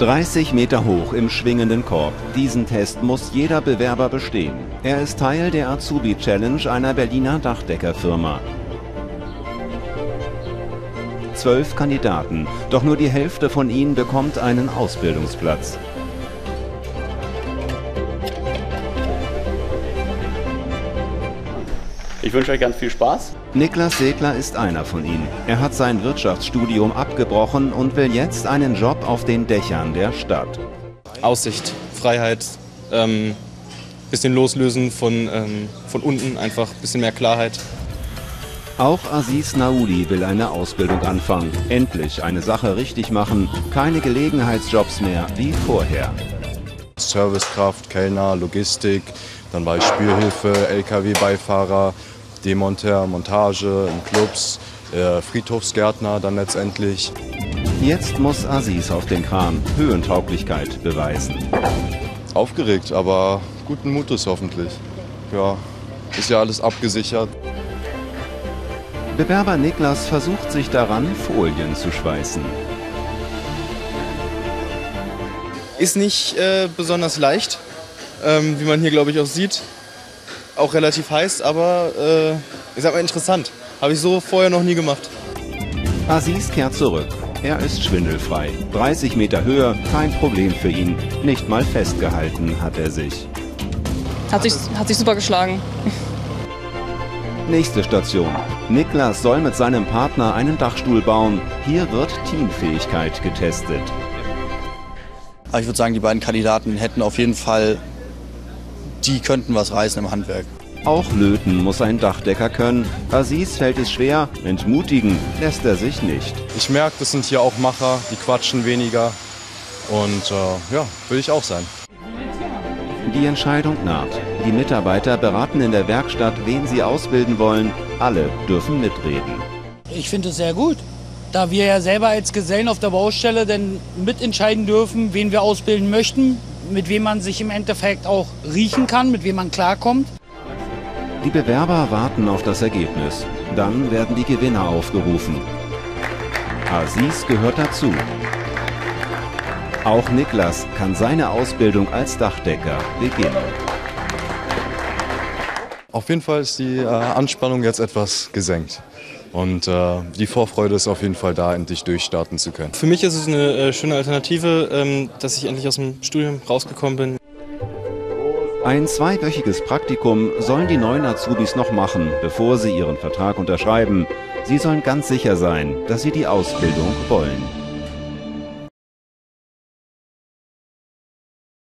30 Meter hoch im schwingenden Korb. Diesen Test muss jeder Bewerber bestehen. Er ist Teil der Azubi Challenge einer Berliner Dachdeckerfirma. Zwölf Kandidaten, doch nur die Hälfte von ihnen bekommt einen Ausbildungsplatz. Ich wünsche euch ganz viel Spaß. Niklas Segler ist einer von ihnen. Er hat sein Wirtschaftsstudium abgebrochen und will jetzt einen Job auf den Dächern der Stadt. Aussicht, Freiheit, ähm, bisschen loslösen von, ähm, von unten, einfach ein bisschen mehr Klarheit. Auch Aziz Nauli will eine Ausbildung anfangen. Endlich eine Sache richtig machen. Keine Gelegenheitsjobs mehr wie vorher. Servicekraft, Kellner, Logistik, dann war ich Spürhilfe, LKW-Beifahrer, Demonteur, Montage in Clubs, äh, Friedhofsgärtner dann letztendlich. Jetzt muss Aziz auf den Kran Höhentauglichkeit beweisen. Aufgeregt, aber guten Mutes hoffentlich. Ja, ist ja alles abgesichert. Bewerber Niklas versucht sich daran, Folien zu schweißen. Ist nicht äh, besonders leicht, ähm, wie man hier glaube ich auch sieht. Auch relativ heiß, aber äh, ich sag mal interessant. Habe ich so vorher noch nie gemacht. Aziz kehrt zurück. Er ist schwindelfrei. 30 Meter Höhe, kein Problem für ihn. Nicht mal festgehalten hat er sich. Hat sich, hat sich super geschlagen. Nächste Station. Niklas soll mit seinem Partner einen Dachstuhl bauen. Hier wird Teamfähigkeit getestet. Aber ich würde sagen, die beiden Kandidaten hätten auf jeden Fall, die könnten was reißen im Handwerk. Auch löten muss ein Dachdecker können. Aziz fällt es schwer, entmutigen lässt er sich nicht. Ich merke, das sind hier auch Macher, die quatschen weniger. Und äh, ja, will ich auch sein. Die Entscheidung naht. Die Mitarbeiter beraten in der Werkstatt, wen sie ausbilden wollen. Alle dürfen mitreden. Ich finde es sehr gut, da wir ja selber als Gesellen auf der Baustelle dann mitentscheiden dürfen, wen wir ausbilden möchten, mit wem man sich im Endeffekt auch riechen kann, mit wem man klarkommt. Die Bewerber warten auf das Ergebnis. Dann werden die Gewinner aufgerufen. Aziz gehört dazu. Auch Niklas kann seine Ausbildung als Dachdecker beginnen. Auf jeden Fall ist die äh, Anspannung jetzt etwas gesenkt. Und äh, die Vorfreude ist auf jeden Fall da, endlich durchstarten zu können. Für mich ist es eine äh, schöne Alternative, ähm, dass ich endlich aus dem Studium rausgekommen bin. Ein zweiwöchiges Praktikum sollen die neuen Azubis noch machen, bevor sie ihren Vertrag unterschreiben. Sie sollen ganz sicher sein, dass sie die Ausbildung wollen.